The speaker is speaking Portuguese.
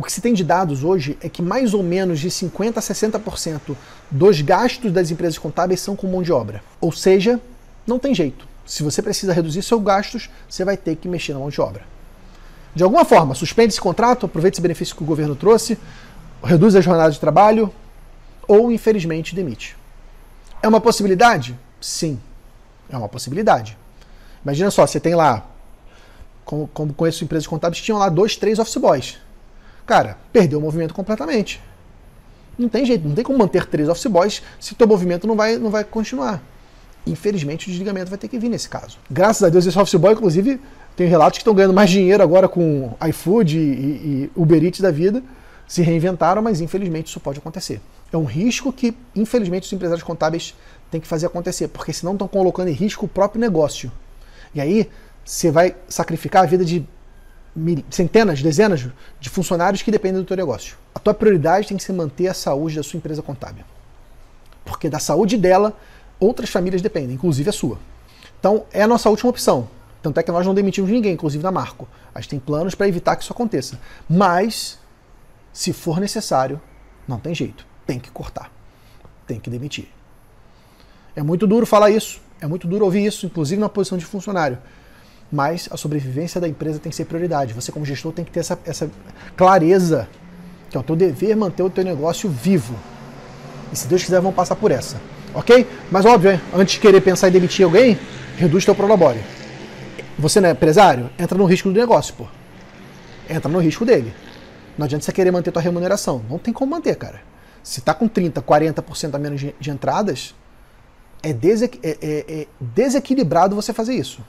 o que se tem de dados hoje é que mais ou menos de 50% a 60% dos gastos das empresas contábeis são com mão de obra. Ou seja, não tem jeito. Se você precisa reduzir seus gastos, você vai ter que mexer na mão de obra. De alguma forma, suspende esse contrato, aproveite esse benefício que o governo trouxe, reduz a jornada de trabalho ou, infelizmente, demite. É uma possibilidade? Sim, é uma possibilidade. Imagina só, você tem lá, como, como conheço empresas contábeis, tinham lá dois, três office boys. Cara, perdeu o movimento completamente. Não tem jeito, não tem como manter três office boys se o teu movimento não vai, não vai continuar. Infelizmente, o desligamento vai ter que vir nesse caso. Graças a Deus, esse office boy, inclusive, tem relatos que estão ganhando mais dinheiro agora com iFood e, e Uber Eats da vida, se reinventaram, mas infelizmente isso pode acontecer. É um risco que, infelizmente, os empresários contábeis têm que fazer acontecer, porque senão estão colocando em risco o próprio negócio. E aí, você vai sacrificar a vida de centenas, dezenas de funcionários que dependem do teu negócio. A tua prioridade tem que ser manter a saúde da sua empresa contábil. Porque da saúde dela, outras famílias dependem, inclusive a sua. Então, é a nossa última opção. Tanto é que nós não demitimos ninguém, inclusive da Marco. A gente tem planos para evitar que isso aconteça. Mas, se for necessário, não tem jeito. Tem que cortar. Tem que demitir. É muito duro falar isso. É muito duro ouvir isso, inclusive na posição de funcionário mas a sobrevivência da empresa tem que ser prioridade. Você, como gestor, tem que ter essa, essa clareza que é o teu dever manter o teu negócio vivo. E se Deus quiser, vão passar por essa. Ok? Mas óbvio, antes de querer pensar em demitir alguém, reduz teu prolabore. Você não é empresário? Entra no risco do negócio, pô. Entra no risco dele. Não adianta você querer manter tua remuneração. Não tem como manter, cara. Se tá com 30, 40% a menos de, de entradas, é, desequ é, é, é desequilibrado você fazer isso.